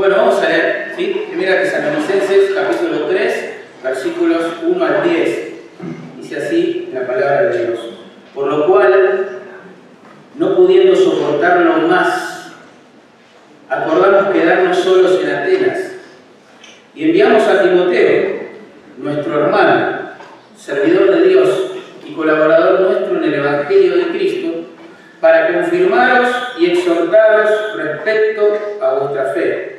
Bueno, vamos a leer, ¿sí? Primera Tesalonicenses, capítulo 3, versículos 1 al 10. Dice así la palabra de Dios. Por lo cual, no pudiendo soportarlo más, acordamos quedarnos solos en Atenas y enviamos a Timoteo, nuestro hermano, servidor de Dios y colaborador nuestro en el Evangelio de Cristo, para confirmaros y exhortaros respecto a vuestra fe,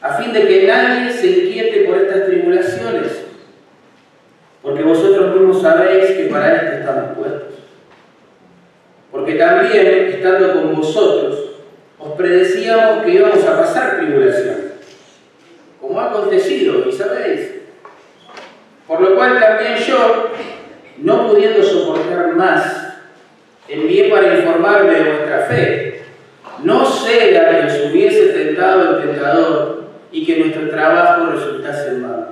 a fin de que nadie se inquiete por estas tribulaciones, porque vosotros mismos sabéis que para esto estamos puestos. Porque también, estando con vosotros, os predecíamos que íbamos a pasar tribulación, como ha acontecido, y sabéis. Por lo cual también yo, no pudiendo soportar más, envié para informarme de vuestra fe. No sea que os hubiese tentado el tentador y que nuestro trabajo resultase en vano.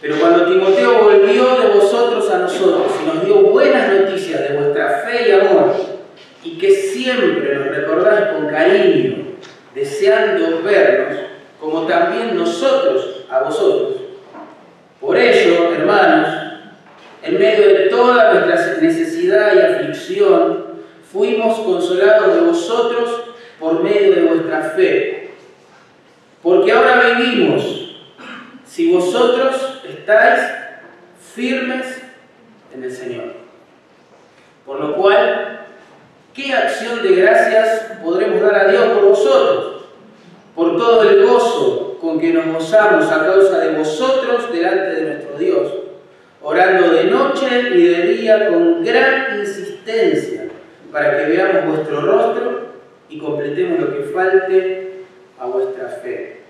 Pero cuando Timoteo volvió de vosotros a nosotros y nos dio buenas noticias de vuestra fe y amor, y que siempre nos recordáis con cariño, deseando vernos, como también nosotros a vosotros. Por ello, hermanos, en medio de toda nuestra necesidad y aflicción, fuimos consolados de vosotros por medio de vuestra fe. Porque ahora vivimos si vosotros estáis firmes en el Señor. Por lo cual, ¿qué acción de gracias podremos dar a Dios por vosotros? Por todo el gozo con que nos gozamos a causa de vosotros delante de nuestro Dios orando de noche y de día con gran insistencia, para que veamos vuestro rostro y completemos lo que falte a vuestra fe.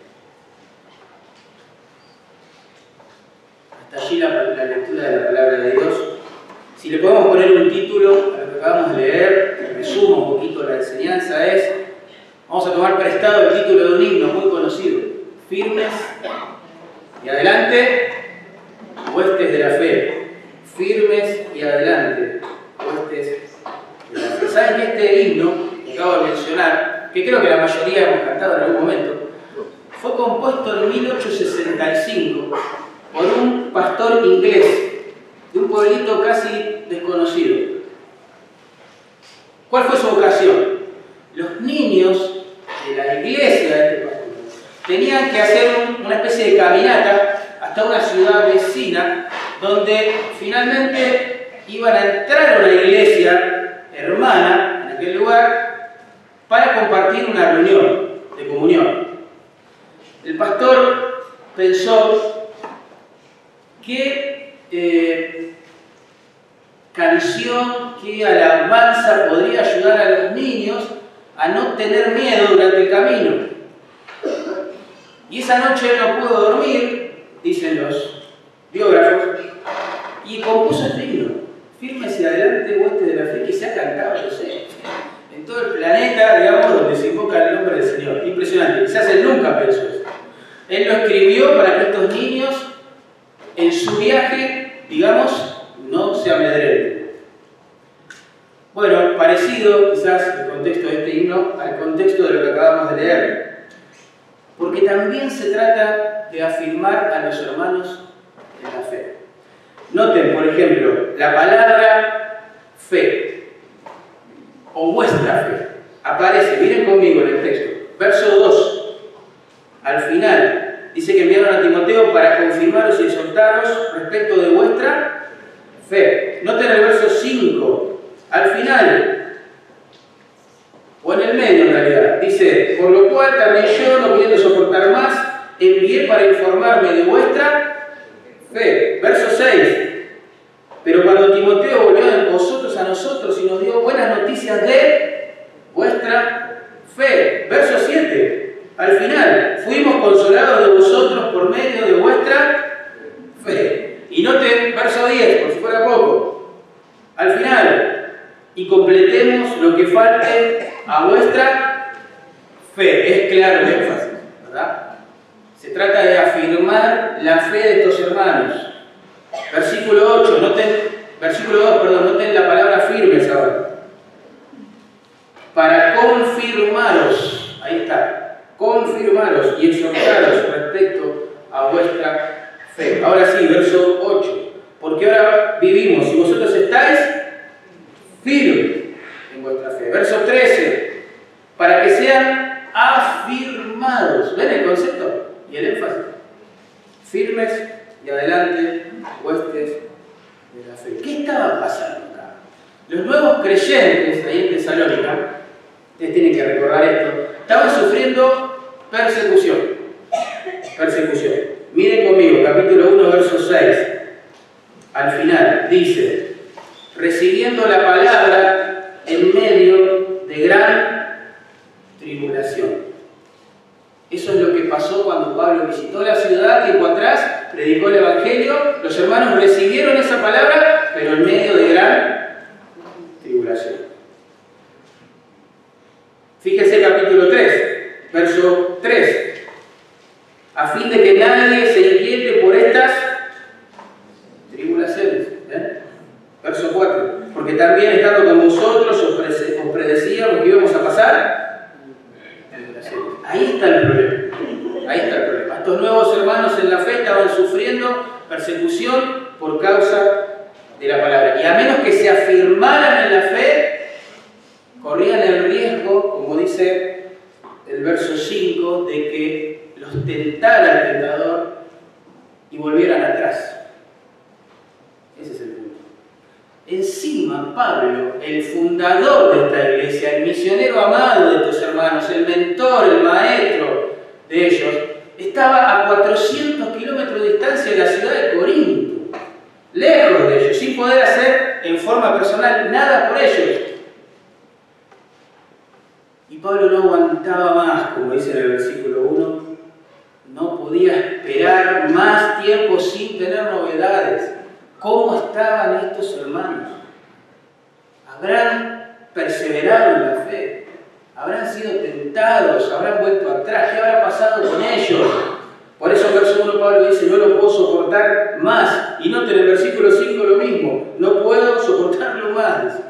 Hasta allí la, lectura de la palabra de Dios. Si le podemos poner un título a lo que acabamos de leer, que resuma un poquito la enseñanza, es, vamos a tomar prestado el título de un himno muy conocido, Firmes y adelante, huestes de la fe, firmes y adelante, huestes de la fe. ¿Saben que este himno acabo de mencionar, que creo que la mayoría hemos cantado en algún momento, fue compuesto en 1865 por un pastor inglés de un pueblito casi desconocido. ¿Cuál fue su vocación? Los niños de la iglesia de este pastor tenían que hacer una especie de caminata hasta una ciudad vecina donde finalmente iban a entrar a una iglesia hermana en aquel lugar para compartir una reunión de comunión. El pastor pensó qué eh, canción, qué alabanza podría ayudar a los niños a no tener miedo durante el camino. Y esa noche no pudo dormir dicen los biógrafos, y compuso este himno, firmes y adelante hueste de la fe que se ha cantado, yo sé, en todo el planeta, digamos, donde se invoca el nombre del Señor. Impresionante, quizás él nunca pensó eso. Él lo escribió para que estos niños, en su viaje, digamos, no se amedrenten. Bueno, parecido quizás el contexto de este himno al contexto de lo que acabamos de leer. Porque también se trata de afirmar a los hermanos en la fe. Noten, por ejemplo, la palabra fe o vuestra fe. Aparece, miren conmigo en el texto, verso 2. Al final, dice que enviaron a Timoteo para confirmaros y exhortaros respecto de vuestra fe. Noten el verso 5. Al final, o en el medio en realidad, dice, por lo cual también yo, no pudiendo soportar más, envié para informarme de vuestra fe. Verso 6. Pero cuando Timoteo volvió de vosotros a nosotros y nos dio buenas noticias de vuestra fe. Verso 7. Al final, fuimos consolados de vosotros por medio de vuestra fe. Y noten verso 10, por si fuera poco. Al final, y completemos lo que falte a vuestra fe. Es claro el énfasis, ¿verdad? Se trata de afirmar la fe de estos hermanos. Versículo 8, noten, versículo 2, perdón, noten la palabra firmes ahora. Para confirmaros, ahí está, confirmaros y exhortaros respecto a vuestra fe. Ahora sí, verso 8. Porque ahora vivimos y vosotros estáis firmes en vuestra fe. Verso 13. Para que sean afirmados. ¿Ven el concepto? Y el énfasis. Firmes y adelante, huestes de la fe. ¿Qué estaba pasando acá? Los nuevos creyentes ahí en Tesalónica, ustedes tienen que recordar esto, estaban sufriendo persecución. Persecución. Miren conmigo, capítulo 1, verso 6. Al final dice, recibiendo la palabra en medio de gran tribulación. Eso es lo que pasó cuando Pablo visitó la ciudad tiempo atrás, predicó el Evangelio, los hermanos recibieron esa palabra, pero en medio de gran tribulación. Fíjense capítulo 3, verso 3. A fin de que nadie se inquiete por estas tribulaciones. ¿eh? Verso 4. Porque también estando con vosotros os predecíamos que íbamos a pasar Ahí está el problema. Ahí está el problema. Estos nuevos hermanos en la fe estaban sufriendo persecución por causa de la palabra. Y a menos que se afirmaran en la fe, corrían el el verso 5, de que los tentara el tentador y volvieran atrás. Ese es el punto. Encima, Pablo, el fundador de esta iglesia, el misionero amado de estos hermanos, el mentor, el maestro de ellos, estaba a 400 kilómetros de distancia de la ciudad de Corinto, lejos de ellos, sin poder hacer en forma personal nada por ellos. Y Pablo no aguantaba más, como dice en el versículo 1, no podía esperar más tiempo sin tener novedades. ¿Cómo estaban estos hermanos? ¿Habrán perseverado en la fe? ¿Habrán sido tentados? ¿Habrán vuelto atrás? ¿Qué habrá pasado con ellos? Por eso el verso 1 Pablo dice, no lo puedo soportar más. Y noten en el versículo 5 lo mismo, no puedo soportarlo más.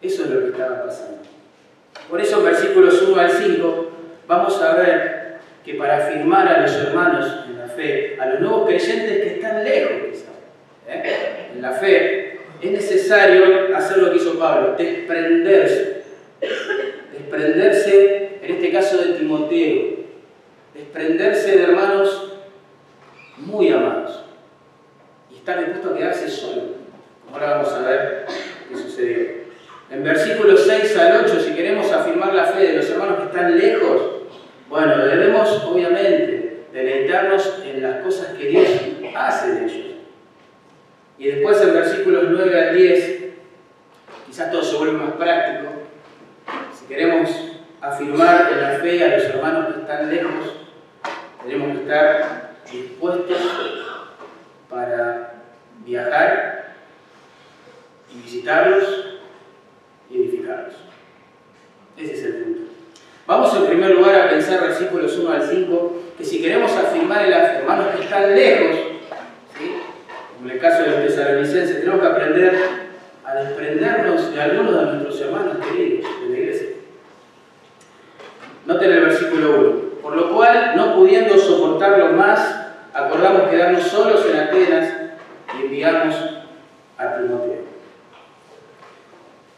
Eso es lo que estaba pasando. Por eso en versículos 1 al 5 vamos a ver que para afirmar a los hermanos en la fe, a los nuevos creyentes que están lejos, ¿eh? en la fe, es necesario hacer lo que hizo Pablo, desprenderse. Desprenderse, en este caso de Timoteo, desprenderse de hermanos muy amados y estar dispuesto a quedarse solo. Ahora vamos a ver qué sucedió. En versículos 6 al 8, si queremos afirmar la fe de los hermanos que están lejos, bueno, debemos obviamente deleitarnos en las cosas que Dios hace de ellos. Y después en versículos 9 al 10, quizás todo se vuelve más práctico. Si queremos afirmar en la fe a los hermanos que están lejos, tenemos que estar dispuestos para viajar y visitarlos y edificarlos. Ese es el punto. Vamos en primer lugar a pensar versículos 1 al 5, que si queremos afirmar en los hermanos que están lejos, en el caso de los tesalonicenses, tenemos que aprender a desprendernos de algunos de nuestros hermanos queridos de la iglesia. Noten el versículo 1. Por lo cual, no pudiendo soportarlo más, acordamos quedarnos solos en Atenas y enviamos a Timoteo.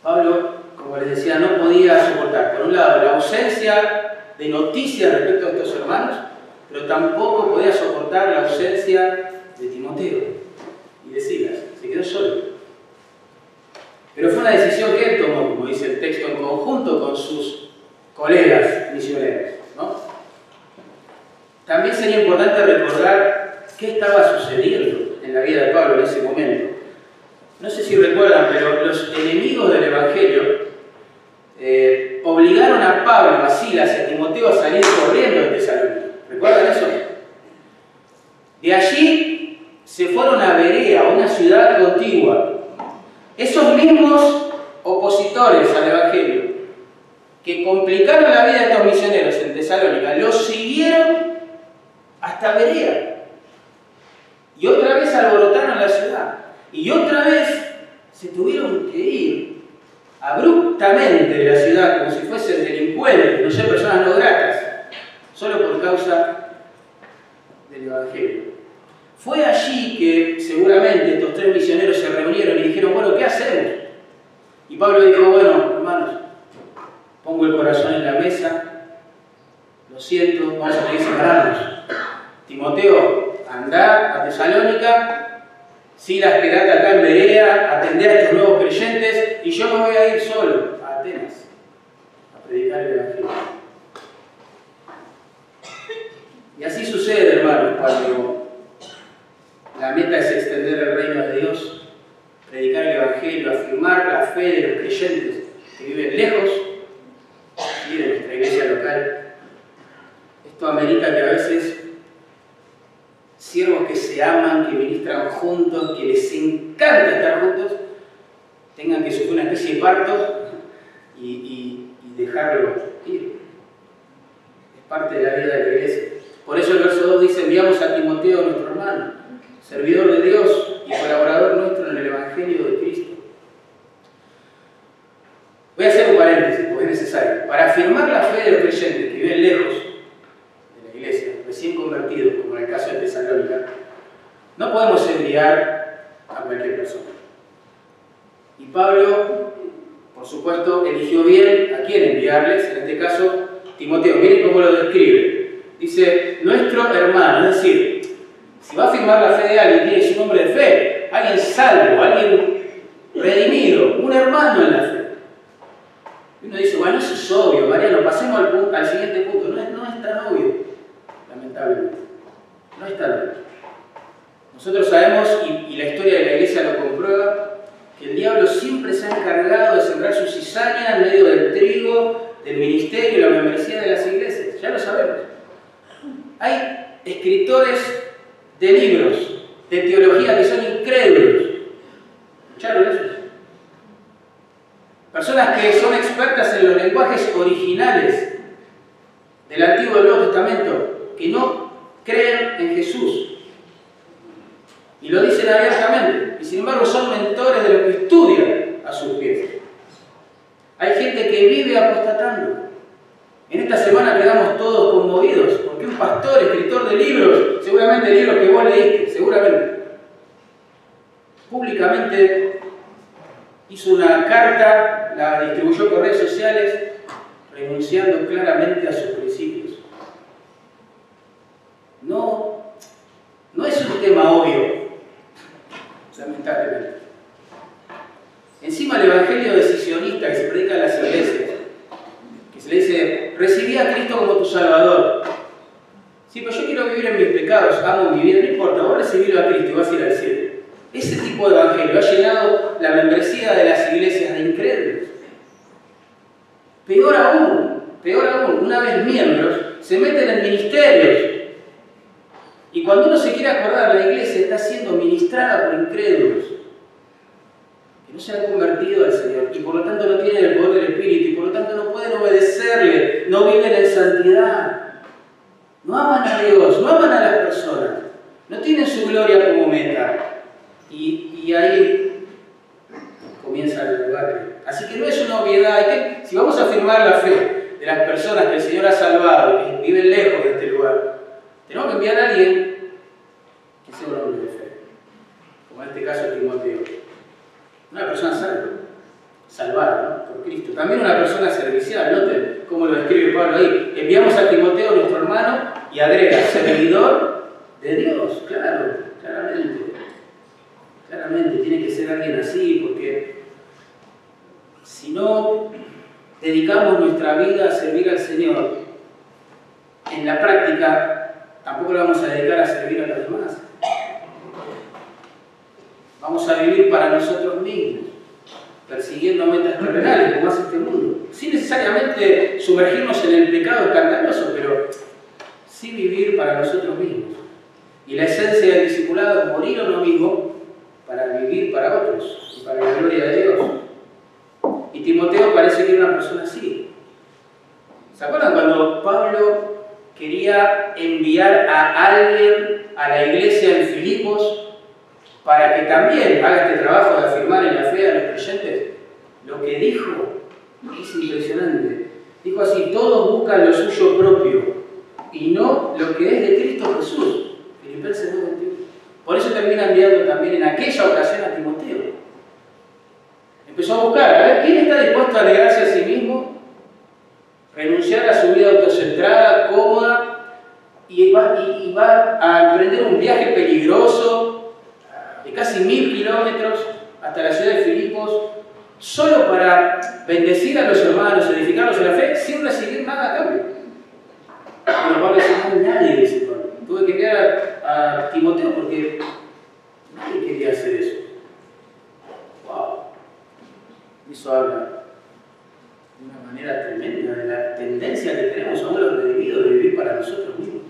Pablo, como les decía, no podía soportar, por un lado, la ausencia de noticias respecto a estos hermanos, pero tampoco podía soportar la ausencia de Timoteo y de Silas. Se quedó solo. Pero fue una decisión que él tomó, como dice el texto, en conjunto con sus colegas misioneros. También sería importante recordar qué estaba sucediendo en la vida de Pablo en ese momento. No sé si recuerdan, pero los enemigos del Evangelio eh, obligaron a Pablo, a Silas y a Timoteo a salir corriendo de Tesalónica. ¿Recuerdan eso? De allí se fueron a Berea, una ciudad contigua. Esos mismos opositores al Evangelio, que complicaron la vida de estos misioneros en Tesalónica, los siguieron hasta Berea. Y otra vez alborotaron la ciudad. Y otra vez se tuvieron que ir abruptamente de la ciudad como si fuesen delincuentes, no sé, personas no gratas, solo por causa del Evangelio. Fue allí que seguramente estos tres misioneros se reunieron y dijeron, bueno, ¿qué hacemos? Y Pablo dijo, bueno, hermanos, pongo el corazón en la mesa, lo siento, vamos a tener que. Timoteo, anda a Tesalónica, silas quedate acá en Berea, atender a estos nuevos creyentes, y yo me voy a ir solo a Atenas a predicar el Evangelio. Y así sucede, hermanos, cuando la meta es extender el reino de Dios, predicar el Evangelio, afirmar la fe de los creyentes que viven lejos de nuestra iglesia local. Esto amerita que a veces siervos que se aman, que ministran juntos, que les encanta estar juntos, tengan que sufrir una especie de parto y, y, dejarlo ir. Es parte de la vida de la iglesia. Por eso el verso 2 dice, enviamos a Timoteo, nuestro hermano, servidor de Dios y colaborador nuestro en el Evangelio de Cristo. Voy a hacer un paréntesis, porque es necesario. Para afirmar la fe de los creyentes que viven lejos de la iglesia, recién convertidos, como en el caso de Tesalónica, no a cualquier persona. Y Pablo, por supuesto, eligió bien a quién enviarles, en este caso Timoteo. Miren cómo lo describe. Dice, nuestro hermano, es decir, si va a afirmar la fe de alguien, tiene su nombre de fe, alguien salvo, alguien redimido, un hermano en la fe. Y uno dice, bueno, eso es obvio, Mariano, pasemos al, al siguiente punto. No es, no es tan obvio, lamentablemente. No es tan obvio. Nosotros sabemos, y, la historia de la iglesia lo comprueba, que el diablo siempre se ha encargado de sembrar su cizaña en medio del trigo, del ministerio y la membresía de las iglesias. Ya lo sabemos. Hay escritores de libros, de teología que son incrédulos. ¿Escucharon eso? Personas que son expertas en los lenguajes originales del Antiguo y Nuevo Testamento, que no creen en Jesús. Y lo dicen abiertamente. Y sin embargo son mentores de los que estudian a sus pies. Hay gente que vive apostatando. En esta semana quedamos todos conmovidos porque un pastor, escritor de libros, seguramente libros que vos leíste, seguramente, públicamente hizo una carta, la distribuyó por redes sociales, renunciando claramente a sus principios. No, no es un tema obvio, Encima el evangelio decisionista que se predica en las iglesias, que se le dice, recibí a Cristo como tu Salvador. Sí, pero yo quiero vivir en mis pecados, amo mi vida, no importa, vos recibirlo a Cristo y vas a ir al cielo. Ese tipo de evangelio ha llenado la membresía de las iglesias de incrédulos. Peor aún, peor aún, una vez miembros, se meten en ministerios. Y cuando uno se quiere acordar, la iglesia está siendo ministrada por incrédulos que no se han convertido al Señor y por lo tanto no tienen el poder del Espíritu y por lo tanto no pueden obedecerle, no viven en santidad, no aman a Dios, no aman a las personas, no tienen su gloria como meta. Y, ahí comienza el debate. Así que no es una obviedad, que, si vamos a afirmar la fe de las personas que el Señor ha salvado, que viven lejos de este lugar, tenemos que enviar a alguien que sea un hombre de fe, como en este caso Timoteo. Una persona salva, salvada ¿no? por Cristo. También una persona servicial, noten cómo lo describe Pablo ahí. Enviamos a Timoteo, nuestro hermano, y agrega, servidor de Dios, claro, claramente. Claramente, tiene que ser alguien así, porque si no dedicamos nuestra vida a servir al Señor, en la práctica tampoco lo vamos a dedicar a servir a los demás. Vamos a vivir para nosotros mismos, persiguiendo metas terrenales, como hace este mundo. Sin necesariamente sumergirnos en el pecado escandaloso, pero sí vivir para nosotros mismos. Y la esencia del discipulado es morir a uno mismo para vivir para otros y para la gloria de Dios. Y Timoteo parece que era una persona así. ¿Se acuerdan cuando Pablo quería enviar a alguien a la iglesia en Filipos para que también haga este trabajo de afirmar en la fe a los creyentes? lo que dijo es impresionante. Dijo así, todos buscan lo suyo propio y no lo que es de Cristo Jesús. Filipenses 2.21. Por eso termina enviando también en aquella ocasión a Timoteo. Empezó a buscar, a ver, ¿quién está dispuesto a alegrarse a sí mismo? Renunciar a su vida autocentrada, cómoda, y va, a emprender un viaje peligroso de casi mil kilómetros hasta la ciudad de Filipos, solo para bendecir a los hermanos, edificarlos en la fe, sin recibir nada a cambio. Bueno, Pablo dice, no, nadie dice Pablo. Tuve que enviar a, a Timoteo porque nadie quería hacer eso. ¡Wow! Eso habla una manera tremenda de la tendencia que tenemos a los redimidos de vivir para nosotros mismos.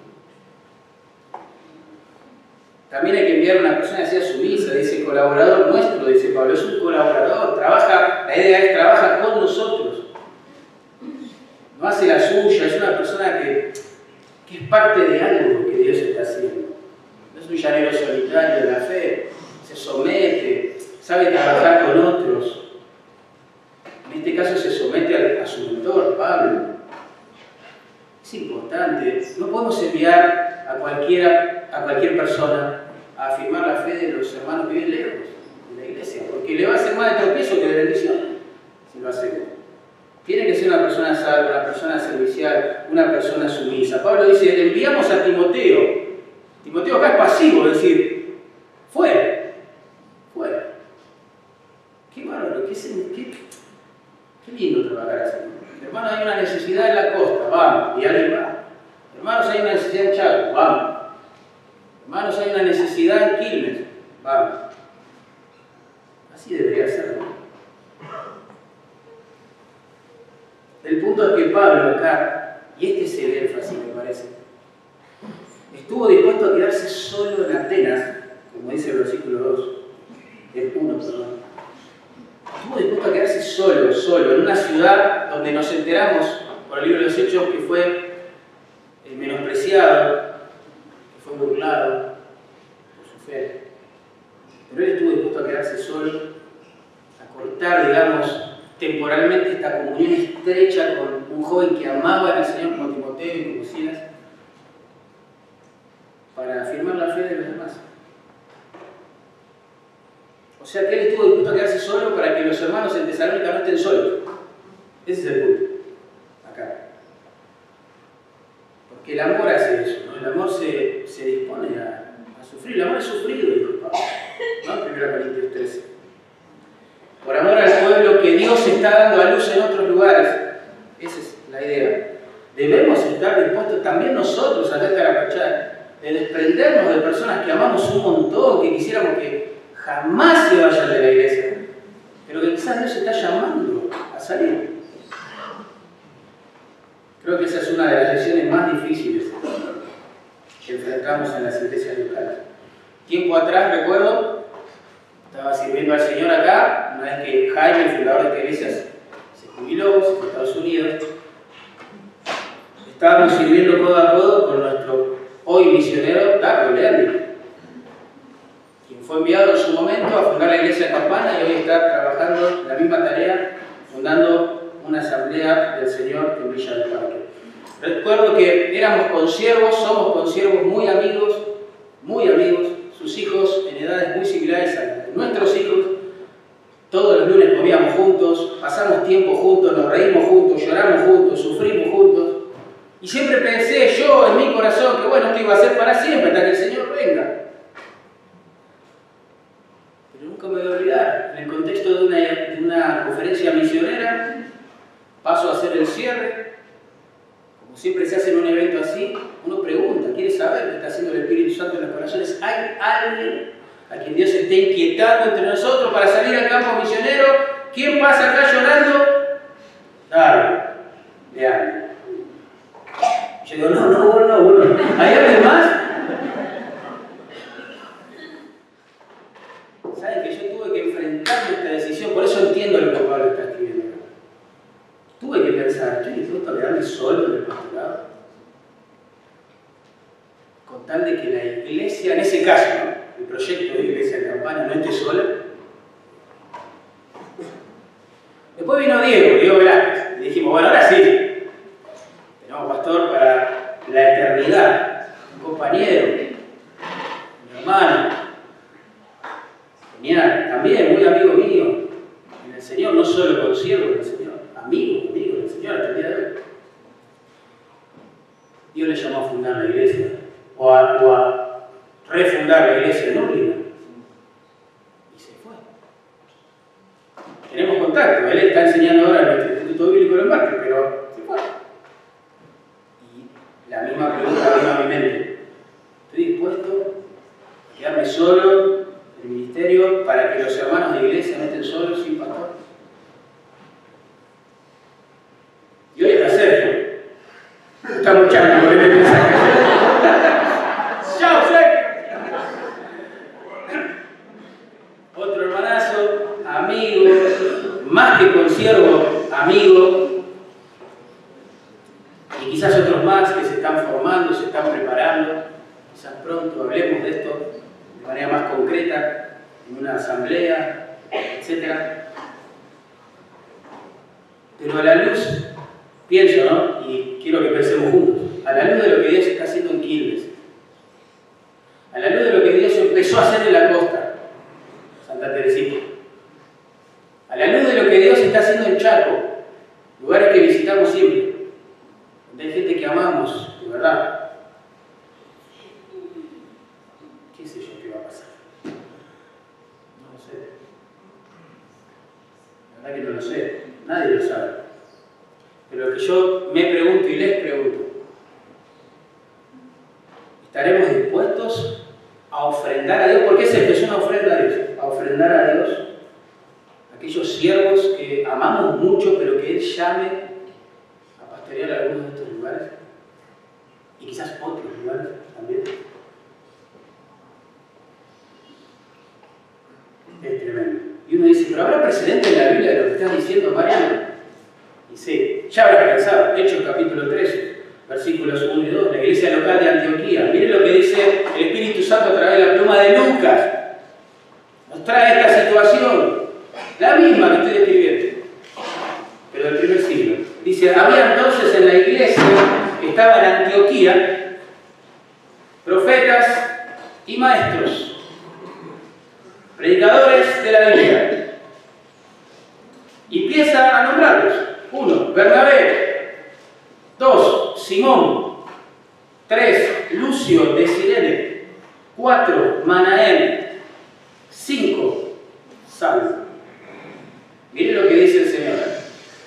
También hay que enviar a una persona hacia su misa, dice colaborador nuestro, dice Pablo, es un colaborador, trabaja, la idea es trabaja con nosotros. No hace la suya, es una persona que, que es parte de algo que Dios está haciendo. No es un llanero solitario de la fe, se somete, sabe trabajar con otros. En este caso se somete a, a su mentor, Pablo. Es importante, no podemos enviar a cualquiera a cualquier persona a afirmar la fe de los hermanos que viven lejos de la iglesia, porque le va a hacer más de tropiezo que de bendición si lo hace. Tiene que ser una persona salva, una persona servicial, una persona sumisa. Pablo dice, enviamos a Timoteo. Timoteo acá es pasivo, es decir, fuera, fuera. Qué bárbaro, qué, qué, qué lindo trabajar así. Hermanos, hay una necesidad en la costa, vamos, y alguien va. Hermanos, hay una necesidad en Chaco, vamos. Hermanos, hay una necesidad en Quilmes. Vamos. Así debería ser. El punto es que Pablo acá, y este es el énfasis me parece, estuvo dispuesto a quedarse solo en Atenas, como dice el versículo 2, el 1, perdón. Estuvo dispuesto a quedarse solo, solo, en una ciudad donde nos enteramos por el libro de los Hechos que fue menospreciado, fue burlado por su fe. Pero él estuvo dispuesto a quedarse solo, a cortar, digamos, temporalmente esta comunión estrecha con un joven que amaba al Señor como Timoteo y como Silas, para afirmar la fe de los demás. O sea que él estuvo dispuesto a quedarse solo para que los hermanos en Tesalónica no estén solos. Ese es el punto. Acá. Porque el amor hace eso, ¿no? El amor se, se dispone a, a, sufrir. El amor es sufrido, dijo Pablo. ¿no? 1 Corintios 13. Por amor al pueblo que Dios está dando a luz en otros lugares. Esa es la idea. Debemos estar dispuestos también nosotros a Carapachá, de desprendernos de personas que amamos un montón, que quisiéramos que jamás se vayan de la iglesia, pero que quizás Dios está llamando a salir. Creo que esa es una de las lecciones más difíciles que enfrentamos en las iglesias locales. Tiempo atrás, recuerdo, estaba sirviendo al Señor acá, una vez que Jaime, el fundador de esta iglesia, se jubiló, se fue a Estados Unidos. Estábamos sirviendo codo a codo con nuestro hoy misionero, Daco Leandri, quien fue enviado en su momento a fundar la iglesia de Campana y hoy está trabajando la misma tarea, fundando una asamblea del Señor en Villa del Parque. Recuerdo que éramos consiervos, somos consiervos muy amigos, muy amigos, sus hijos en edades muy similares a nuestros hijos. Todos los lunes comíamos juntos, pasamos tiempo juntos, nos reímos juntos, lloramos juntos, sufrimos juntos. Y siempre pensé yo en mi corazón que bueno, esto iba a ser para siempre, hasta que el Señor venga. Nunca me voy a olvidar, en el contexto de una, conferencia misionera, paso a hacer el cierre, como siempre se hace en un evento así, uno pregunta, quiere saber qué está haciendo el Espíritu Santo en los corazones. ¿Hay alguien a quien Dios esté inquietando entre nosotros para salir al campo misionero? ¿Quién pasa acá llorando? Dale, de Yo digo, no, no, no, bueno. ¿Hay alguien más? que yo tuve que enfrentarme esta decisión, por eso entiendo lo que Pablo está escribiendo. Tuve que pensar, yo disfruto de darme solo en el pastorado. Con tal de que la iglesia, en ese caso, el proyecto de iglesia de campana no esté sola. Después vino Diego, Diego Velázquez, y dijimos, bueno, ahora sí, tenemos pastor para la eternidad, un compañero, también muy amigo mío en el Señor, no solo consiervo en el Señor, amigo, amigo del Señor hasta el día de hoy. Dios le llamó a fundar la iglesia o a, refundar la iglesia en Urlina. Y se fue. Tenemos contacto, él está enseñando ahora en el Instituto Bíblico de Marte, pero se fue. Y la misma pregunta vino a mi mente. ¿Estoy dispuesto a quedarme solo en el ministerio para que los hermanos de la iglesia no estén solos sin pastor? Y hoy está Sergio. Está muchacho por este mensaje. ¡Chao, Sergio! Otro hermanazo, amigo, más que consiervo, amigo. Y quizás otros más que se están formando, se están preparando. Quizás pronto hablemos de esto de manera más concreta, en una asamblea, etc. Pero a la luz pienso, ¿no? Y quiero que pensemos juntos, a la luz de lo que Dios está haciendo en Quilmes, a la luz de lo que Dios empezó a hacer en la costa, Santa Teresita, a la luz de lo que Dios está haciendo en Chaco, lugares que visitamos siempre, donde hay gente que amamos, de verdad. ¿Qué sé yo qué va a pasar? No lo sé. La verdad que no lo sé, nadie lo sabe. Pero lo que yo me pregunto y les pregunto, ¿estaremos dispuestos a ofrendar a Dios? Porque es esto, es una ofrenda a Dios, a ofrendar a Dios aquellos siervos que amamos mucho, pero que Él llame a pastorear algunos de estos lugares y quizás otros lugares también. Es tremendo. Y uno dice, pero habrá precedente en la Biblia de lo que estás diciendo, Mariano. Y sí, ya habrá pensado, Hechos capítulo 13, versículos 1 y 2, la iglesia local de Antioquía. Miren lo que dice el Espíritu Santo a través de la pluma de Lucas. Nos trae esta situación, la misma que estoy describiendo, pero del primer siglo. Dice, había entonces en la iglesia estaba en Antioquía profetas y maestros, predicadores de la Biblia. Y empieza a nombrarlos. Uno, Bernabé. Dos, Simón. Tres, Lucio de Sirene. Cuatro, Manael. Cinco, Saulo. Miren lo que dice el Señor.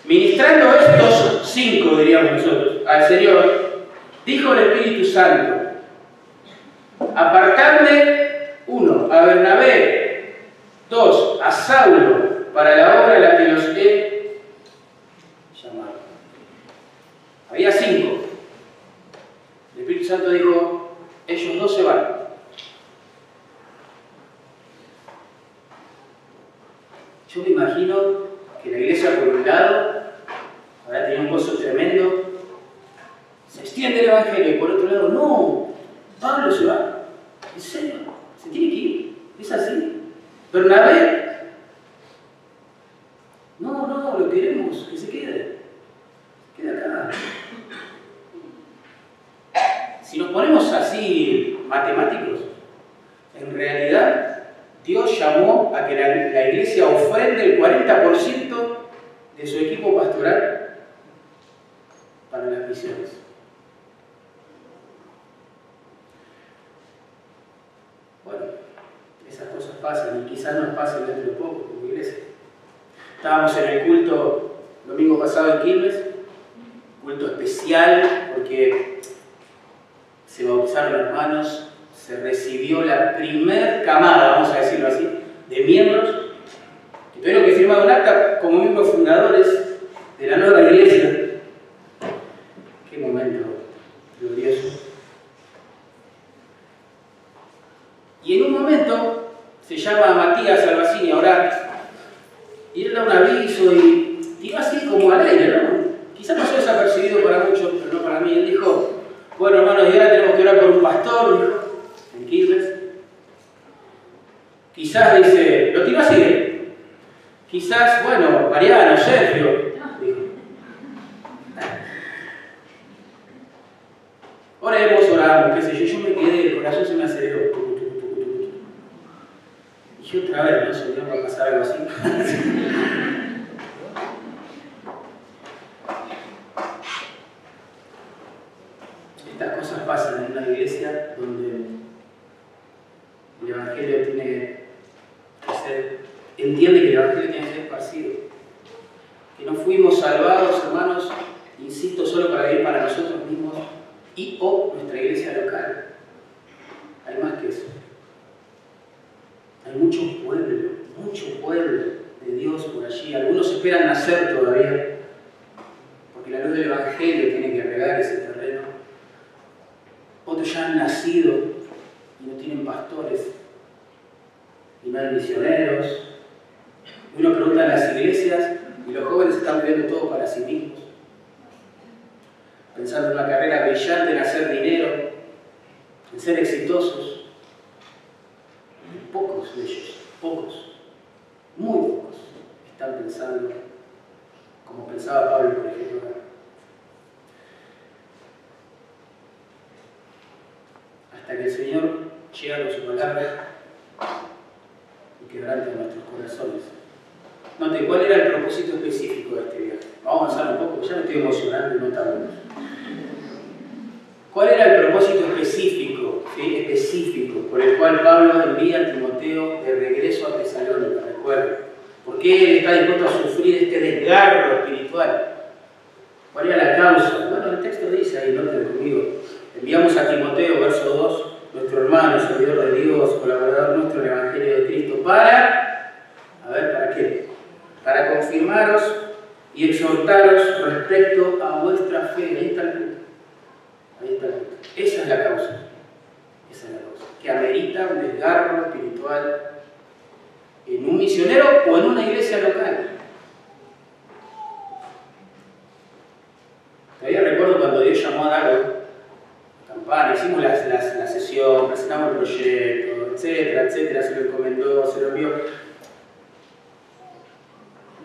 Ministrando estos cinco, diríamos nosotros, al Señor, dijo el Espíritu Santo, apartadme, uno, a Bernabé, dos, a Saulo, para la obra a la que los he llamado. Había cinco. El Espíritu Santo dijo, ellos no se van. Yo me imagino que la iglesia por un lado habrá tenido un gozo tremendo, se extiende el Evangelio y por otro lado, no, Pablo se va. ¿En serio? ¿Se tiene que ir? ¿Es así? Bernabé. No, no, lo queremos, que se quede. Quede acá. Si nos ponemos así matemáticos,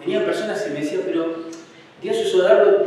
Tenía personas que me decían, pero Dios usó algo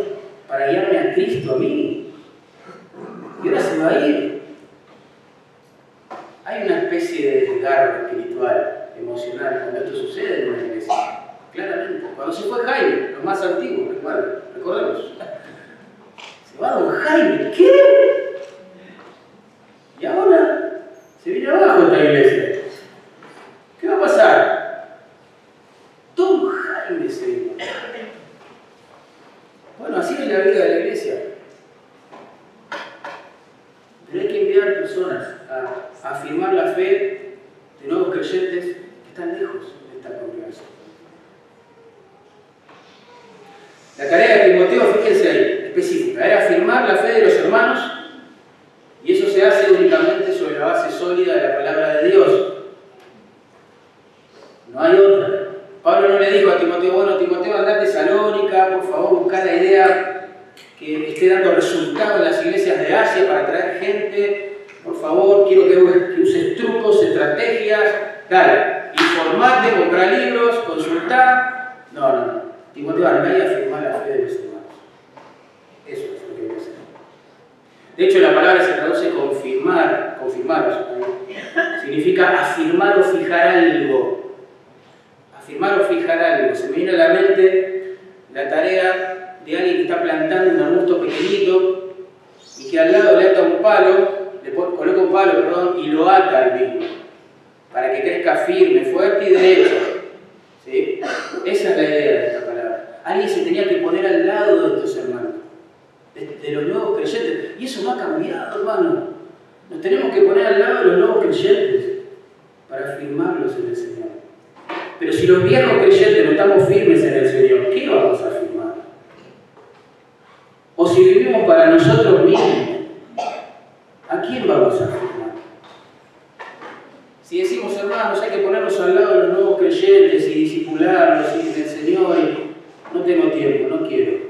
eso no ha cambiado, hermano. Nos tenemos que poner al lado de los nuevos creyentes para firmarlos en el Señor. Pero si los viejos creyentes no estamos firmes en el Señor, ¿qué vamos a firmar? O si vivimos para nosotros mismos, ¿a quién vamos a firmar? Si decimos, hermanos, hay que ponernos al lado de los nuevos creyentes y disipularlos y en el Señor, y no tengo tiempo, no quiero.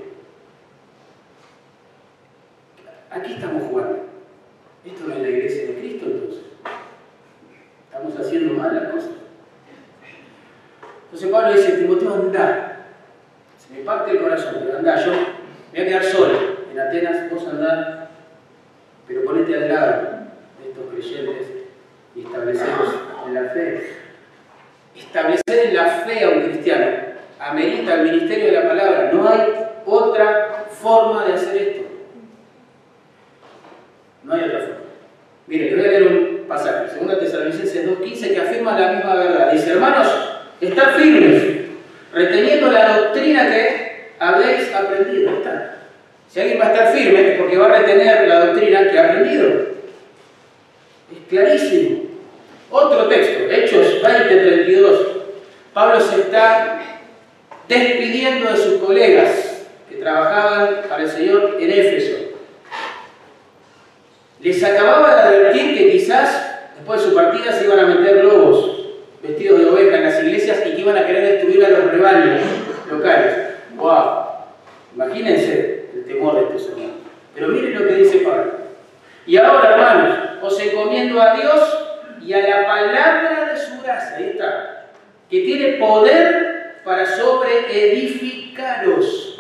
A Dios y a la palabra de su gracia, ahí está, que tiene poder para sobreedificaros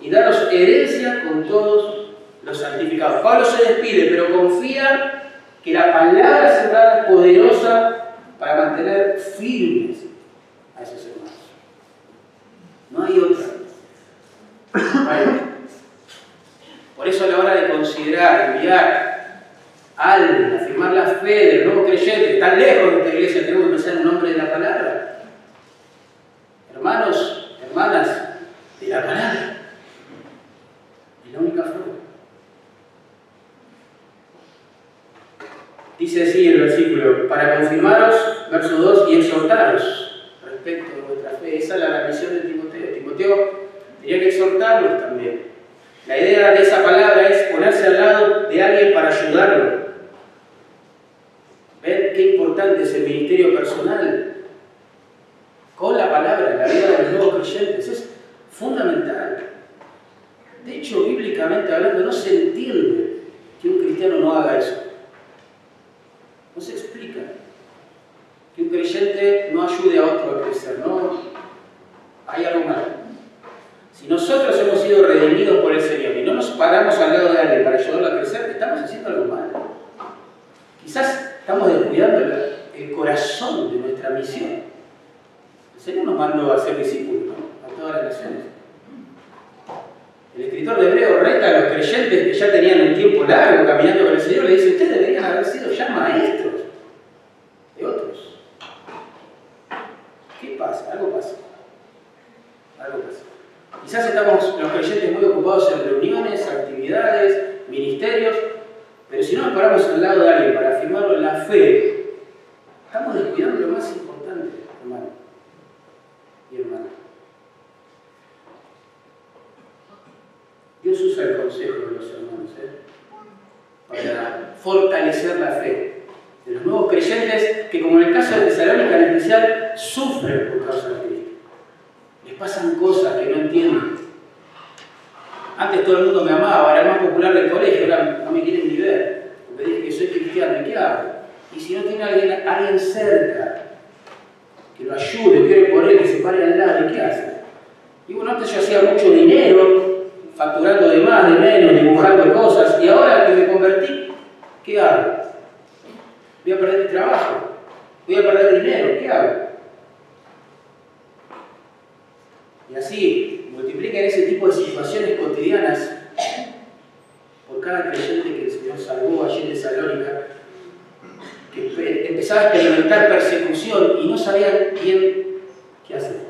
y daros herencia con todos los santificados. Pablo se despide, pero confía que la palabra cerrada es poderosa para mantener firmes a esos hermanos. No hay otra. Por eso a la hora de considerar, enviar a alguien, afirmar la fe del nuevo creyente, tan lejos de esta iglesia, tenemos que pensar en nombre de la palabra. Hermanos, hermanas, de la palabra. Es la única forma. Dice así el versículo, para confirmaros, verso 2, y exhortaros respecto de vuestra fe. Esa era la misión de Timoteo. Timoteo tenía que exhortarlos también. La idea de esa palabra es ponerse al lado de alguien para ayudarlo. Ver qué importante es el ministerio personal con la palabra en la vida de los nuevos creyentes. Es fundamental. De hecho, bíblicamente hablando, no se entiende que un cristiano no haga eso. No se explica que un creyente no ayude a otro a crecer, no hay algo malo. Si nosotros hemos sido redimidos por el Señor y no nos paramos al lado de alguien para ayudarlo a crecer, estamos haciendo algo malo. Quizás estamos descuidando el, corazón de nuestra misión. El Señor nos mandó a ser discípulos a todas las naciones. El escritor de Hebreo reta a los creyentes que ya tenían un tiempo largo caminando con el Señor, le dice, ustedes deberían haber sido ya maestros de otros. ¿Qué pasa? Algo pasa. Algo pasa. Quizás estamos los creyentes muy ocupados en reuniones, actividades, ministerios, pero si no nos paramos al lado de alguien para afirmarlo en la fe, estamos descuidando lo más importante, hermano y hermana. Dios usa el consejo de los hermanos ¿eh? para fortalecer la fe de los nuevos creyentes que, como en el caso de Tesalónica en especial, sufren por causa de Cristo. Les pasan cosas que no entienden. Antes todo el mundo me amaba, era el más popular del colegio, ahora no me quieren ni ver, porque dije que soy cristiano, ¿y qué hago? Y si no tiene alguien, alguien cerca que lo ayude, que por él, que se pare al lado, ¿y qué hace? Y bueno, antes yo hacía mucho dinero, facturando de más, de menos, dibujando cosas, y ahora que me convertí, ¿qué hago? Voy a perder mi trabajo, voy a perder dinero, ¿qué hago? Y así multiplican ese tipo de situaciones cotidianas por cada creyente que el Señor salvó allí en Tesalónica, empezaba a experimentar persecución y no sabía bien qué hacer.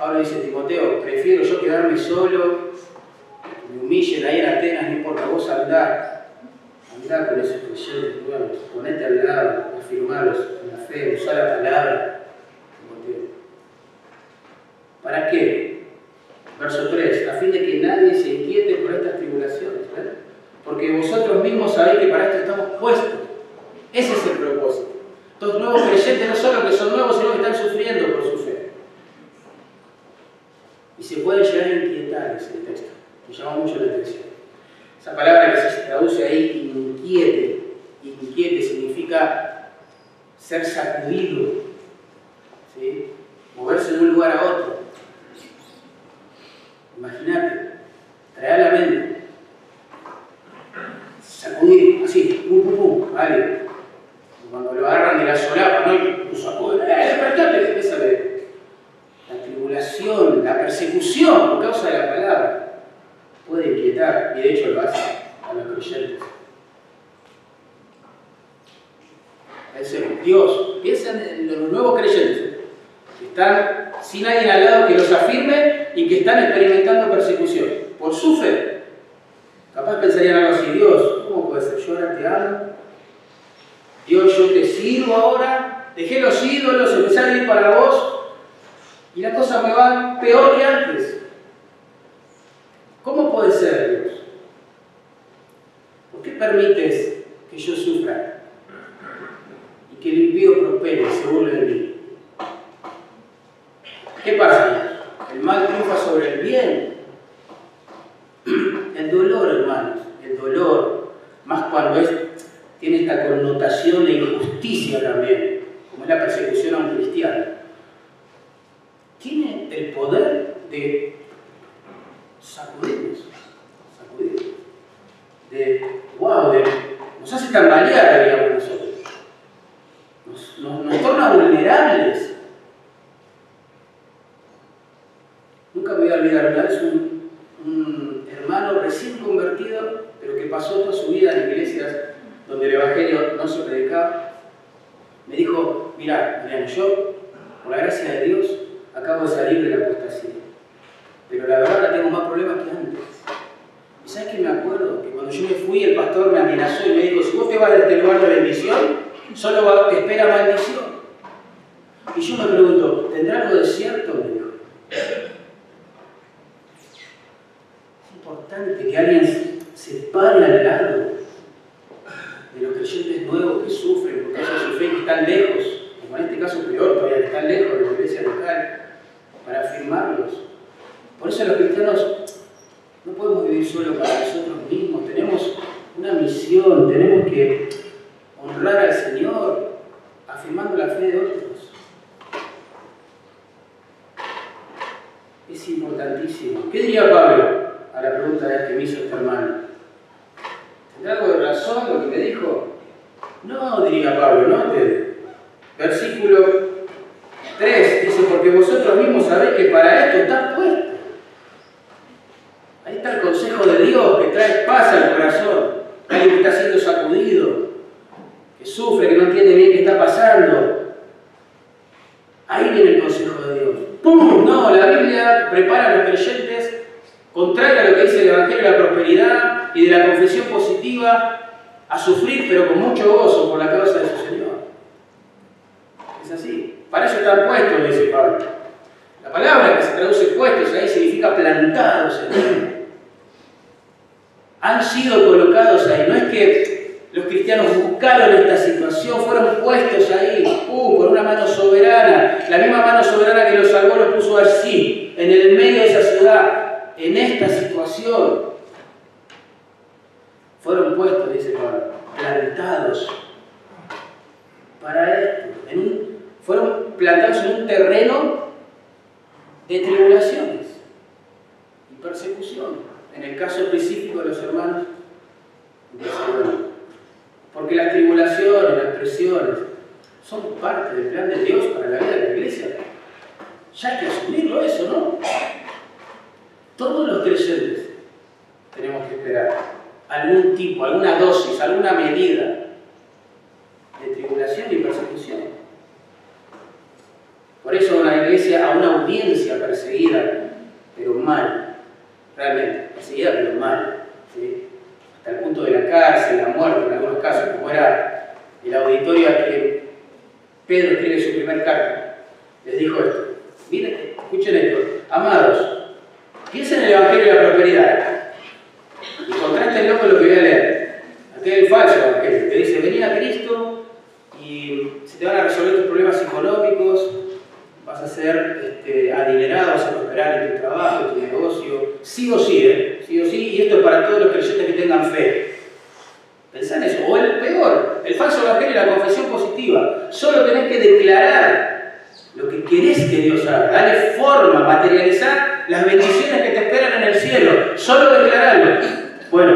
Ahora dice Timoteo, prefiero yo quedarme solo me humillen ahí en Atenas, no importa, vos andá, andá con esos creyentes nuevos, ponete al lado, afirmarlos en la fe, usar la palabra. ¿Para qué? Verso 3, a fin de que nadie se inquiete por estas tribulaciones, ¿eh? porque vosotros mismos sabéis que para esto estamos puestos. Ese es el propósito. Estos nuevos creyentes no solo que son nuevos, sino que están sufriendo por su fe. Y se puede llegar a inquietar ese texto me llama mucho la atención. Esa palabra que se traduce ahí, inquiete, inquiete significa ser sacudido, ¿sí? moverse de un lugar a otro. Imagínate, traer la mente, pum, pum, pum, vale. Lo agarran de la solapa, ¿no? Y lo sacuden, ¡eh, despertate! La tribulación, la persecución por causa de la palabra puede inquietar, y de hecho lo hace a los creyentes. Dios, piensen en los nuevos creyentes, que están sin alguien al lado que los afirme y que están experimentando persecución por su fe. Capaz pensarían algo así, Dios, ¿cómo puede ser? Yo ahora te amo, Dios, yo te sirvo ahora, dejé los ídolos, empecé a vivir para vos, y la cosa me va peor que antes. ¿Cómo puede ser, Dios? ¿Por qué permites que yo sufra? que el impío prospere se burle de mí. ¿Qué pasa? El mal triunfa sobre el bien. El dolor, hermanos, el dolor, más cuando es, tiene esta connotación de injusticia también, como es la persecución a un cristiano, tiene el poder de sacudirnos, sacudirnos, de, wow, de, nos hace tambalear, digamos nosotros. Nos, torna vulnerables. Nunca me voy a olvidar, vez un, un, hermano recién convertido, pero que pasó toda su vida en iglesias donde el Evangelio no se predicaba, me dijo, mira, yo, por la gracia de Dios, acabo de salir de la apostasía, pero la verdad tengo más problemas que antes. ¿Y sabes que me acuerdo? Que cuando yo me fui, el pastor me amenazó y me dijo, si vos te vas de este lugar de bendición, solo te espera maldición. Y yo me pregunto, ¿tendrá algo de cierto? Me dijo. Es importante que alguien se pare al lado nuevos que sufren porque causa su fe que están lejos, como en este caso peor todavía, están lejos de la iglesia local, para afirmarlos. Por eso los cristianos no podemos vivir solo para nosotros mismos, tenemos una misión, tenemos que honrar al Señor, afirmando la fe de otros. Es importantísimo. ¿Qué diría Pablo a la pregunta que me hizo este hermano? ¿Tendrá algo de razón lo que me dijo? No, diría Pablo, no. Versículo 3 dice, porque vosotros mismos sabéis que para esto está puesto. Ahí está el consejo de Dios que trae paz al corazón. Alguien que está siendo sacudido, que sufre, que no entiende bien qué está pasando. Ahí viene el consejo de Dios. ¡Pum! No, la Biblia prepara a los creyentes, contrario a lo que dice el Evangelio de la prosperidad y de la confesión positiva, a sufrir, pero con mucho gozo por la causa de su Señor. Es así. Para eso están puestos, dice Pablo. La palabra que se traduce puestos ahí significa plantados en él. Han sido colocados ahí. No es que los cristianos buscaron esta situación, fueron puestos ahí, uh, por una mano soberana. La misma mano soberana que los salvó los puso allí, en el medio de esa ciudad, en esta situación. Fueron puestos, dice Pablo, plantados para esto. fueron plantados en un terreno de tribulaciones y persecución. En el caso específico de los hermanos de porque las tribulaciones, las presiones, son parte del plan de Dios para la vida de la iglesia. Ya hay que asumirlo eso, ¿no? Todos los creyentes tenemos que esperar algún tipo, alguna dosis, alguna medida de tribulación y persecución. Por eso una iglesia, a una audiencia perseguida, pero mal, realmente, perseguida pero mal, hasta el punto de la cárcel, la muerte en algunos casos, como era el auditorio a que Pedro escribe su primer carta. Les dijo esto. Miren, escuchen esto. Amados, piensen en el Evangelio de la prosperidad y contrastenlo con lo que voy a leer. Aquel el falso Evangelio que dice, venid a Cristo y se te van a resolver tus problemas económicos, vas a ser este, adinerado, vas a prosperar en tu trabajo, en tu negocio, sí o sí, ¿eh? sí o sí, y esto es para todos los creyentes que tengan fe. Pensá en eso. O el peor, el falso evangelio y la confesión positiva. Solo tenés que declarar lo que querés que Dios haga. Dale forma, materializar las bendiciones que te esperan en el cielo. Solo declararlo. Bueno,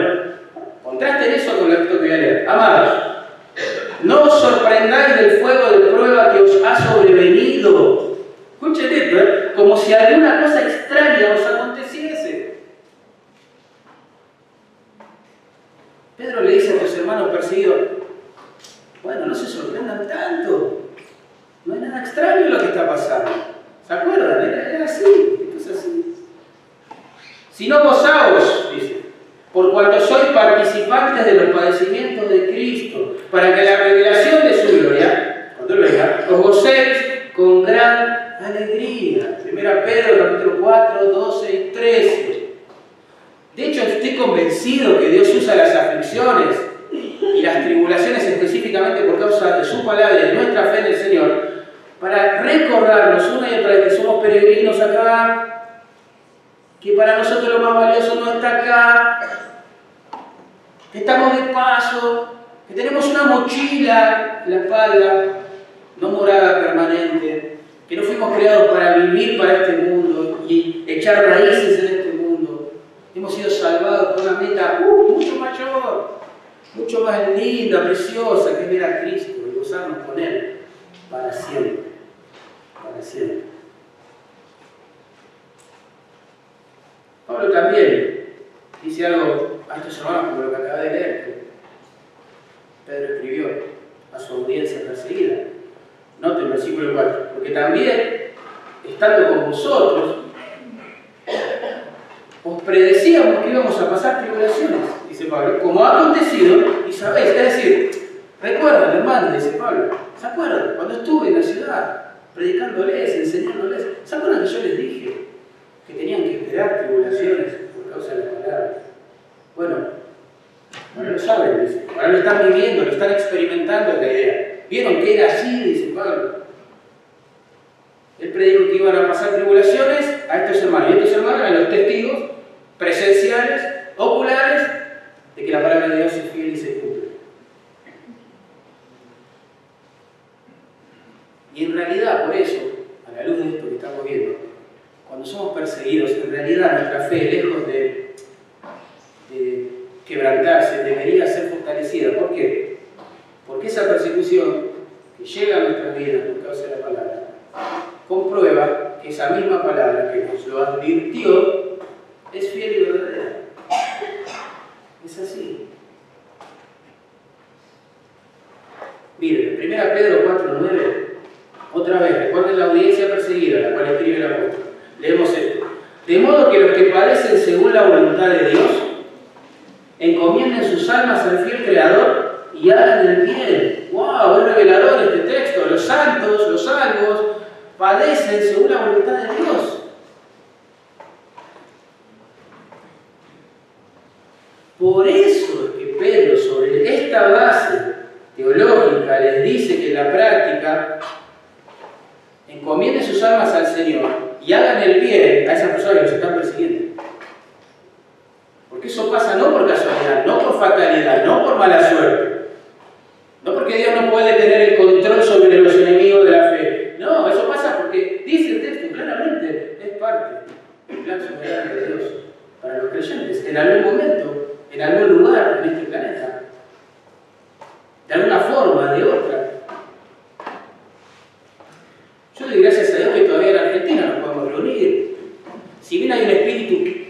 con Contrasten eso con lo que voy a leer. Amados, no os sorprendáis del fuego de prueba que os ha sobrevenido. Escuchen esto, ¿eh? como si alguna cosa extraña os aconteciese. Pedro le dice a sus hermanos perseguidos, bueno, no se sorprendan tanto. No hay nada extraño lo que está pasando. ¿Se acuerdan? Era, así, esto es así. Si no gozaos, por cuanto sois participantes de los padecimientos de Cristo, para que la revelación de su gloria, cuando venga, os gocéis con gran alegría. Primera Pedro, capítulo 4, 12 y 13. De hecho, estoy convencido que Dios usa las aflicciones y las tribulaciones específicamente por causa de su palabra y de nuestra fe en el Señor, para recordarnos una y otra vez que somos peregrinos acá, que para nosotros lo más valioso no está acá, que estamos de paso, que tenemos una mochila en la espalda, no morada permanente, que no fuimos creados para vivir para este mundo y echar raíces en este mundo. Hemos sido salvados por una meta uh, mucho mayor, mucho más linda, preciosa, que es ver a Cristo y gozarnos con Él para siempre. Para siempre. Pablo también dice algo estos hermanos como lo que acaba de leer. Que Pedro escribió a su audiencia perseguida. Note el versículo 4. Porque también, estando con vosotros, os predecíamos que íbamos a pasar tribulaciones, dice Pablo, como ha acontecido, y sabéis, es decir, recuerdan, hermano, dice Pablo, ¿se acuerdan? Cuando estuve en la ciudad, predicándoles, enseñándoles, ¿se acuerdan que yo les dije que tenían que esperar tribulaciones por causa de la palabra? Bueno, ahora lo saben, dice, ahora lo están viviendo, lo están experimentando la idea. ¿Vieron que era así? Dice Pablo. Él predijo que iban a pasar tribulaciones a estos hermanos. Y estos hermanos eran los testigos presenciales, oculares, de que la palabra de Dios es fiel y se cumple. Y en realidad, por eso, a la luz de esto que estamos viendo, cuando somos perseguidos, en realidad nuestra fe, lejos de, de quebrantarse, debería ser fortalecida. ¿Por qué? Porque esa persecución que llega a nuestras vidas por causa de la palabra, comprueba que esa misma palabra que nos lo advirtió es fiel y verdadera. Es así. Miren, 1 Pedro 4.9, otra vez, recuerden la audiencia perseguida, la cual escribe el apóstol. Leemos esto. De modo que los que padecen según la voluntad de Dios, encomienden sus almas al fiel Creador y hagan el bien. ¡Wow! Es revelador este texto. Los santos, los salvos, padecen según la voluntad de Dios. Por eso es que Pedro, sobre esta base teológica, les dice que en la práctica encomienden sus almas al Señor y hagan el bien a esas personas que los están persiguiendo. Porque eso pasa no por casualidad, no por fatalidad, no por mala suerte. No porque Dios no puede tener el control sobre los enemigos de la fe. No, eso pasa porque dice el texto claramente, es parte del plan soberano de Dios para los creyentes. En algún momento, en algún lugar en este planeta. De alguna forma, de otra. Yo doy gracias a Dios que todavía en Argentina nos podemos reunir. Si bien hay un espíritu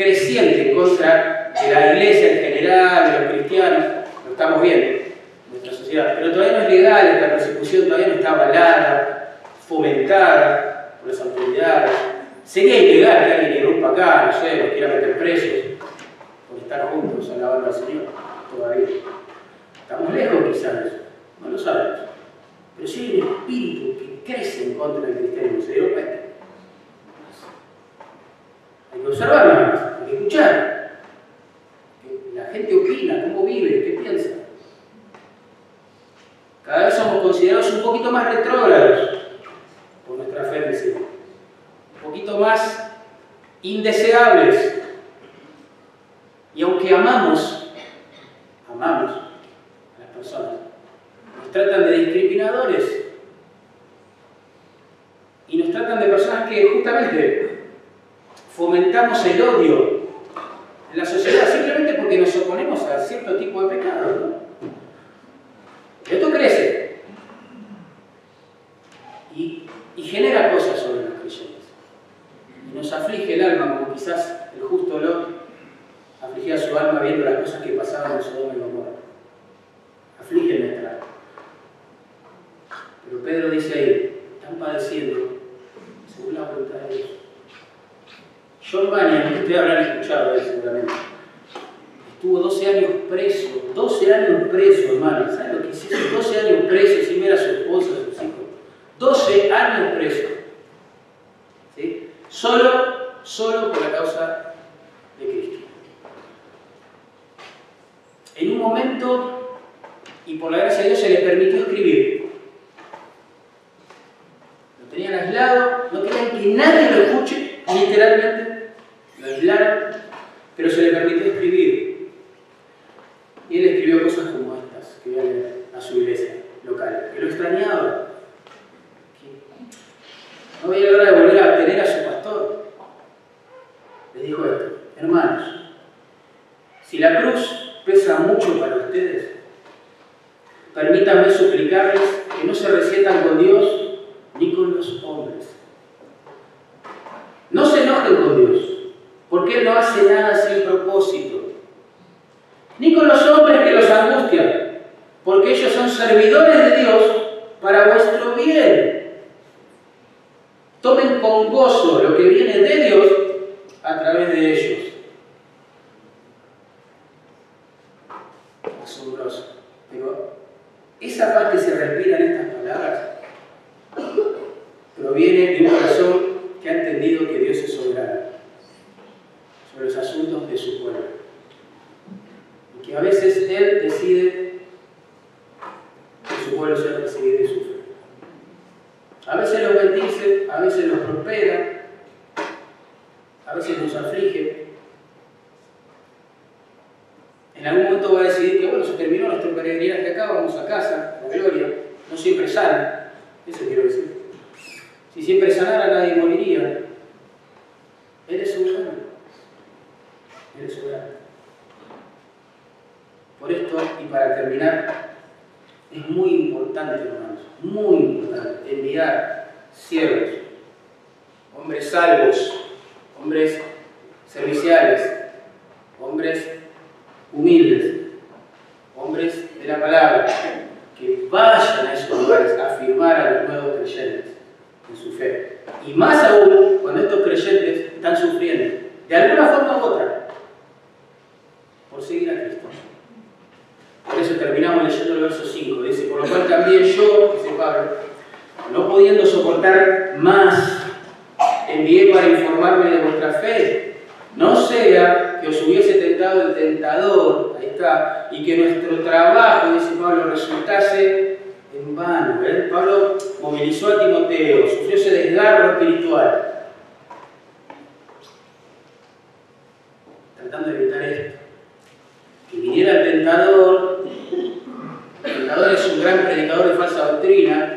creciente en contra de la iglesia en general, de los cristianos, lo estamos viendo en nuestra sociedad, pero todavía no es legal, esta persecución todavía no está avalada, fomentada por las autoridades. Sería ilegal que alguien irrumpa acá, no sé, los quiera meter presos por estar juntos alabando al Señor, todavía. Estamos lejos quizás no lo sabemos. Pero si hay un espíritu que crece en contra del cristianismo, ¿se dio cuenta? Hay que observarlo más, hay que escuchar. La gente opina, cómo vive, qué piensa. Cada vez somos considerados un poquito más retrógrados por nuestra fe en Señor. Un poquito más indeseables. Y aunque amamos, amamos a las personas, nos tratan de discriminadores. Y nos tratan de personas que justamente fomentamos el odio en la sociedad simplemente porque nos oponemos a cierto tipo de pecado, ¿no? Esto crece y, genera cosas sobre los creyentes. Y nos aflige el alma, como quizás el justo Lot afligía su alma viendo las cosas que pasaban en y Gomorra. Aflige nuestra alma. Pero Pedro dice ahí, están padeciendo según la voluntad de Dios. John Bunyan, que ustedes habrán escuchado él seguramente, estuvo 12 años preso, 12 años preso, hermano. ¿Saben lo que es eso? 12 años preso sin ver a su esposa, a sus hijos. 12 años preso. ¿Sí? Solo, solo por la causa de Cristo. En un momento, y por la gracia de Dios, se le permitió escribir. Lo tenían aislado, no querían que nadie lo escuche, literalmente. Lo aislaron, pero se le permitió escribir. Y él escribió cosas como estas, que voy a leer a su iglesia local, que lo extrañaba. Que no veía la hora de volver a tener a su pastor. Les dijo esto, hermanos, si la cruz pesa mucho para ustedes, permítanme suplicarles que no se resientan con Dios ni con los hombres. No se enojen con Dios, porque Él no hace nada sin propósito. Ni con los hombres que los angustian, porque ellos son servidores de Dios para vuestro bien. Tomen con gozo lo que viene de Dios a través de ellos. Asombroso. Pero esa paz que se respira en estas palabras proviene de un corazón que ha entendido que Dios es soberano sobre los asuntos de su pueblo. Y que a veces Él decide que su pueblo sea perseguido y sufre. A veces los bendice, a veces los prospera, a veces nos aflige. En algún momento va a decidir que, bueno, se terminó nuestro peregrinaje acá, vamos a casa, la gloria. No siempre sana, eso quiero decir. Si siempre sanara, nadie moriría. Él es soberano. Él es soberano. Por esto, y para terminar, es muy importante, hermanos, muy importante enviar siervos, hombres salvos, hombres serviciales, hombres humildes, hombres de la palabra, que vayan a esos lugares a afirmar a los nuevos creyentes en su fe. Y más aún cuando estos creyentes están sufriendo, de alguna forma u otra, por seguir a Cristo. Por eso terminamos leyendo el verso 5. Dice, por lo cual también yo, dice Pablo, no pudiendo más, envié para informarme de vuestra fe. No sea que os hubiese tentado el tentador, ahí está, y que nuestro trabajo, dice Pablo, resultase en vano. ¿eh? Pablo movilizó a Timoteo, sufrió ese desgarro espiritual. Tratando de evitar esto. Que viniera el tentador, el tentador es un gran predicador de falsa doctrina.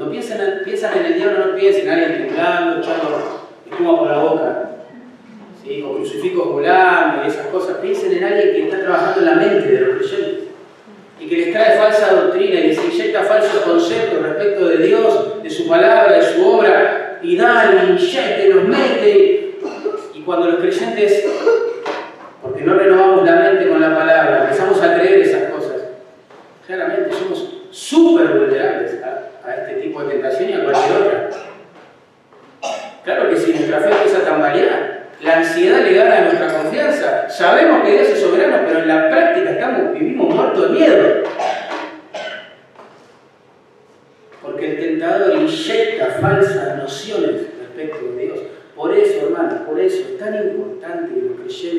Cuando piensan, en el diablo, no piensen en alguien temblando, echando espuma por la boca, o crucifijos volando y esas cosas. Piensen en alguien que está trabajando en la mente de los creyentes y que les trae falsa doctrina y les inyecta falsos conceptos respecto de Dios, de su palabra, de su obra, y dan, inyecta, los mete. Y cuando los creyentes, porque no renovamos la mente con la palabra, empezamos a creer esas cosas, claramente somos súper vulnerables a, este tipo de tentación y a cualquier otra. Claro que si nuestra fe empieza a tambalear, la ansiedad le gana a nuestra confianza. Sabemos que Dios es soberano, pero en la práctica estamos, vivimos muertos de miedo. Porque el tentador inyecta falsas nociones respecto de Dios. Por eso, hermanos, por eso es tan importante que los creyentes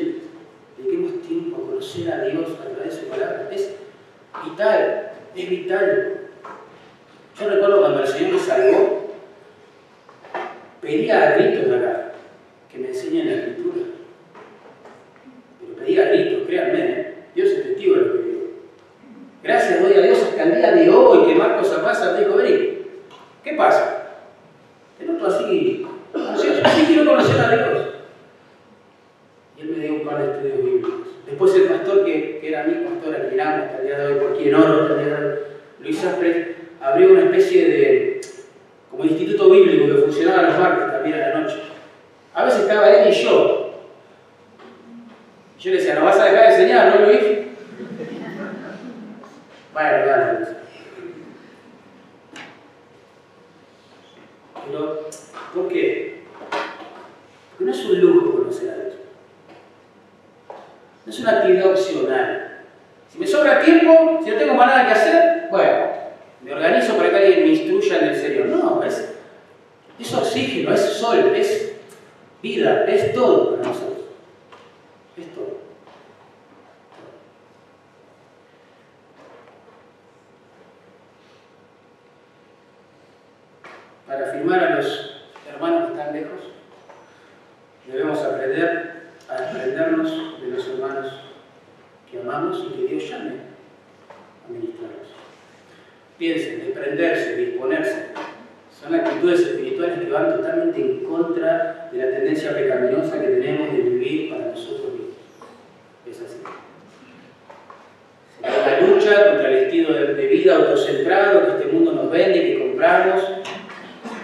vida autocentrado que este mundo nos vende, que compramos,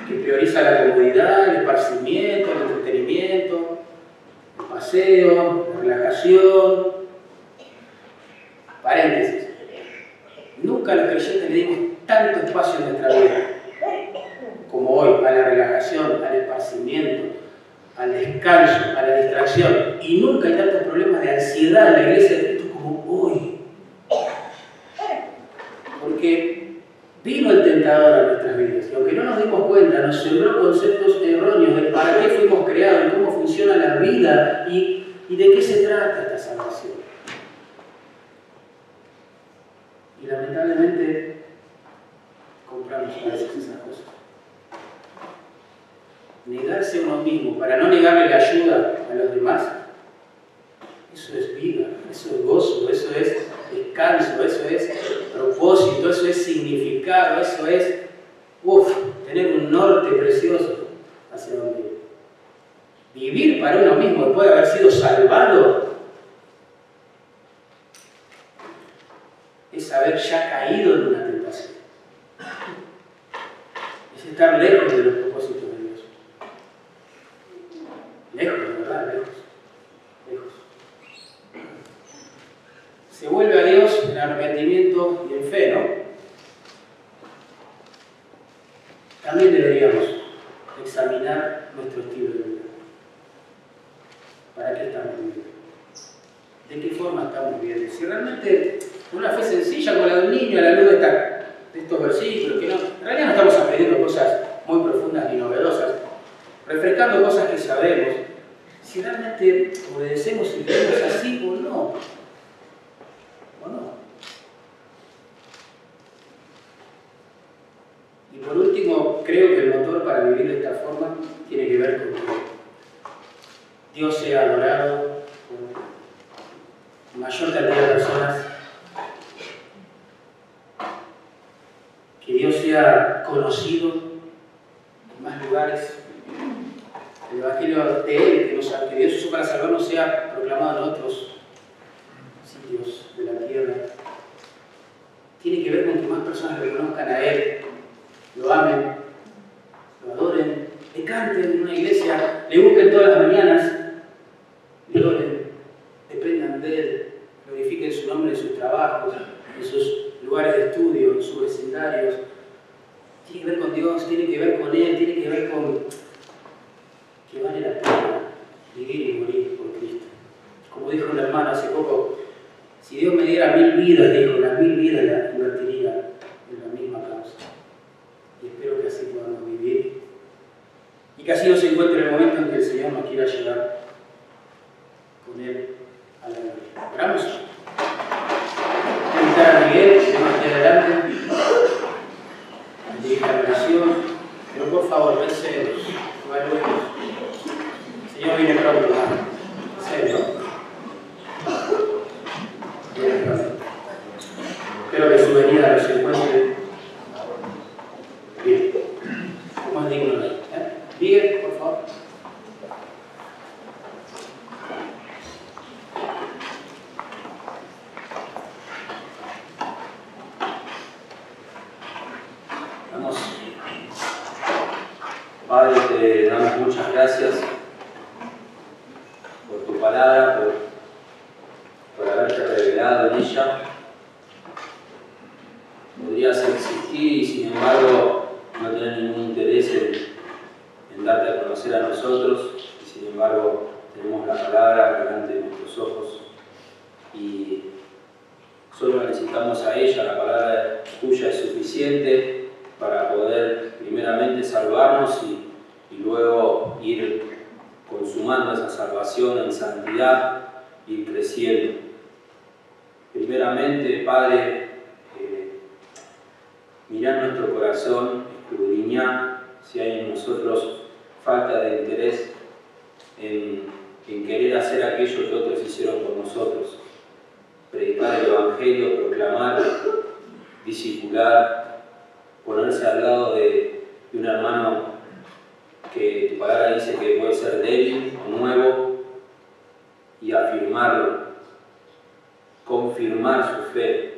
que prioriza la comodidad, el esparcimiento, el entretenimiento, el paseo, la relajación. Paréntesis. Nunca los creyentes le dimos tanto espacio en nuestra vida como hoy a la relajación, al esparcimiento, al descanso, a la distracción. Y nunca hay tantos problemas de ansiedad en la iglesia de Cristo como hoy. Porque vino el tentador a nuestras vidas y aunque no nos dimos cuenta, nos sembró conceptos erróneos de para qué fuimos creados, cómo funciona la vida y, y de qué se trata esta salvación. Y lamentablemente compramos a veces esas cosas. Negarse a uno mismo para no negarle la ayuda a los demás, eso es vida, eso es gozo, eso es descanso, eso es propósito, eso es significado, eso es, tener un norte precioso hacia donde ir. Vivir para uno mismo después de haber sido salvado es haber ya caído en una tentación. Es estar lejos de los propósitos de Dios. Lejos. Lejos. Se vuelve a Dios en arrepentimiento y en fe, ¿no? También deberíamos examinar nuestro estilo de vida. ¿Para qué estamos viviendo? ¿De qué forma estamos viviendo? Si realmente una fe sencilla como la de un niño a la luz de estos versículos, que no, en realidad no estamos aprendiendo cosas muy profundas ni novedosas, refrescando cosas que sabemos, si realmente obedecemos y vivimos así o no. Gracias por tu palabra, por, por haberte revelado en ella. Podrías existir y sin embargo no tener ningún interés en, darte a conocer a nosotros, y sin embargo tenemos la palabra delante de nuestros ojos y solo necesitamos a ella, la palabra tuya es suficiente para poder primeramente salvarnos y, luego ir consumando esa salvación en santidad, ir creciendo. Primeramente, Padre, eh, mira nuestro corazón, escudriñar si hay en nosotros falta de interés en, en querer hacer aquello que otros hicieron por nosotros. Predicar el Evangelio, proclamar, discipular, ponerse al lado de, un hermano que tu palabra dice que puede ser débil o nuevo y afirmarlo, confirmar su fe.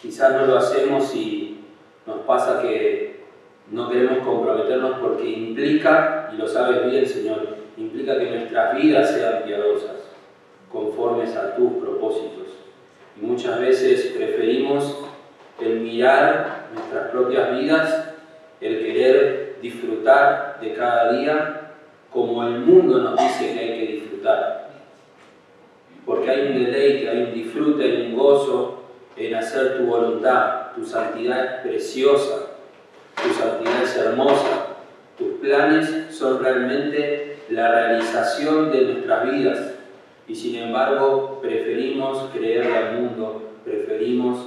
Quizás no lo hacemos y nos pasa que no queremos comprometernos porque implica, y lo sabes bien Señor, implica que nuestras vidas sean piadosas, conformes a tus propósitos. Y muchas veces preferimos el mirar nuestras propias vidas, el querer disfrutar de cada día como el mundo nos dice que hay que disfrutar. Porque hay un deleite, hay un disfrute, hay un gozo en hacer tu voluntad. Tu santidad es preciosa, tu santidad es hermosa. Tus planes son realmente la realización de nuestras vidas. Y sin embargo, preferimos creerle al mundo, preferimos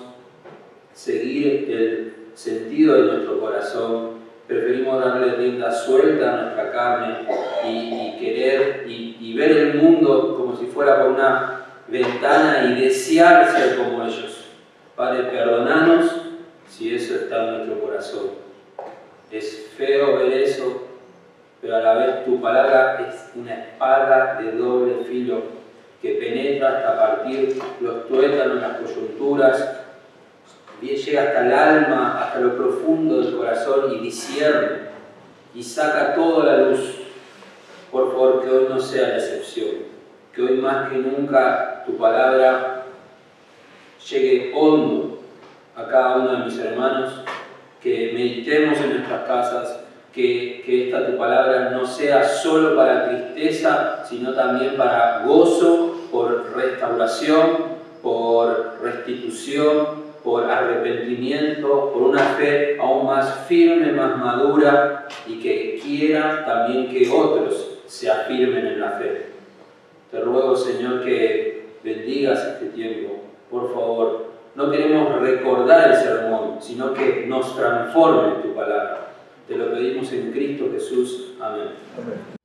seguir el sentido de nuestro corazón, preferimos darle rienda suelta a nuestra carne y, querer y, ver el mundo como si fuera por una ventana y desear ser como ellos. Padre, perdonanos si eso está en nuestro corazón. Es feo ver eso, pero a la vez tu palabra es una espada de doble filo que penetra hasta partir los tuétanos, las coyunturas, llega hasta el alma, hasta lo profundo del corazón y discierne y saca toda la luz. Por favor, que hoy no sea la excepción, que hoy más que nunca tu palabra llegue hondo a cada uno de mis hermanos, que meditemos en nuestras casas, que, que esta tu palabra no sea solo para tristeza, sino también para gozo, por restauración, por restitución, por arrepentimiento, por una fe aún más firme, más madura y que quiera también que otros se afirmen en la fe. Te ruego, Señor, que bendigas este tiempo. Por favor, no queremos recordar el sermón, sino que nos transforme tu palabra. Te lo pedimos en Cristo Jesús. Amén.